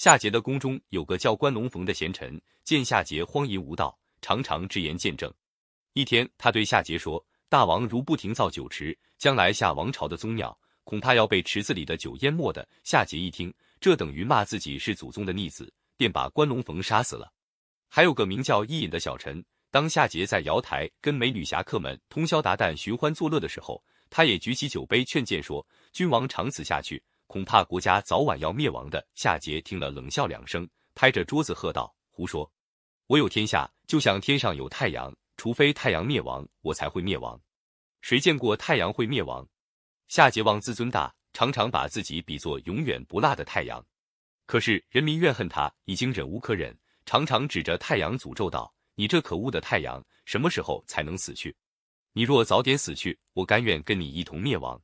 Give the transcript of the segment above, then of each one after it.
夏桀的宫中有个叫关龙逢的贤臣，见夏桀荒淫无道，常常直言见证。一天，他对夏桀说：“大王如不停造酒池，将来夏王朝的宗庙恐怕要被池子里的酒淹没的。”夏桀一听，这等于骂自己是祖宗的逆子，便把关龙逢杀死了。还有个名叫伊尹的小臣，当夏桀在瑶台跟美女侠客们通宵达旦寻欢作乐的时候，他也举起酒杯劝谏说：“君王长此下去。”恐怕国家早晚要灭亡的。夏桀听了，冷笑两声，拍着桌子喝道：“胡说！我有天下，就像天上有太阳，除非太阳灭亡，我才会灭亡。谁见过太阳会灭亡？”夏桀王自尊大，常常把自己比作永远不落的太阳。可是人民怨恨他，已经忍无可忍，常常指着太阳诅咒道：“你这可恶的太阳，什么时候才能死去？你若早点死去，我甘愿跟你一同灭亡。”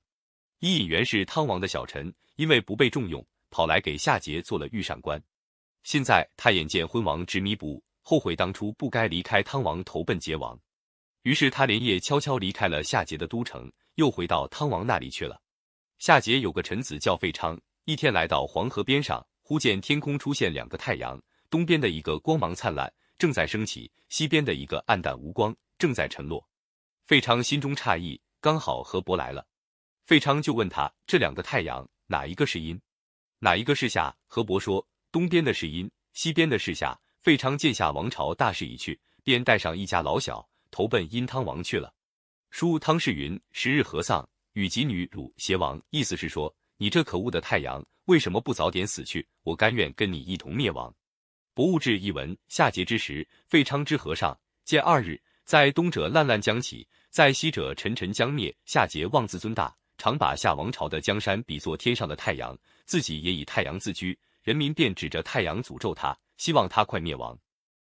伊尹原是汤王的小臣。因为不被重用，跑来给夏桀做了御膳官。现在他眼见昏王执迷不悟，后悔当初不该离开汤王投奔桀王，于是他连夜悄悄离开了夏桀的都城，又回到汤王那里去了。夏桀有个臣子叫费昌，一天来到黄河边上，忽见天空出现两个太阳，东边的一个光芒灿烂，正在升起；西边的一个暗淡无光，正在沉落。费昌心中诧异，刚好河伯来了，费昌就问他这两个太阳。哪一个是阴，哪一个是夏？河伯说：“东边的是阴，西边的是夏。”费昌见夏王朝大势已去，便带上一家老小投奔殷汤王去了。书汤氏云：“十日合丧，与及女汝偕王。”意思是说，你这可恶的太阳，为什么不早点死去？我甘愿跟你一同灭亡。博物志一文：夏桀之时，费昌之和尚见二日，在东者烂烂将起，在西者沉沉将灭。夏桀妄自尊大。常把夏王朝的江山比作天上的太阳，自己也以太阳自居，人民便指着太阳诅咒他，希望他快灭亡。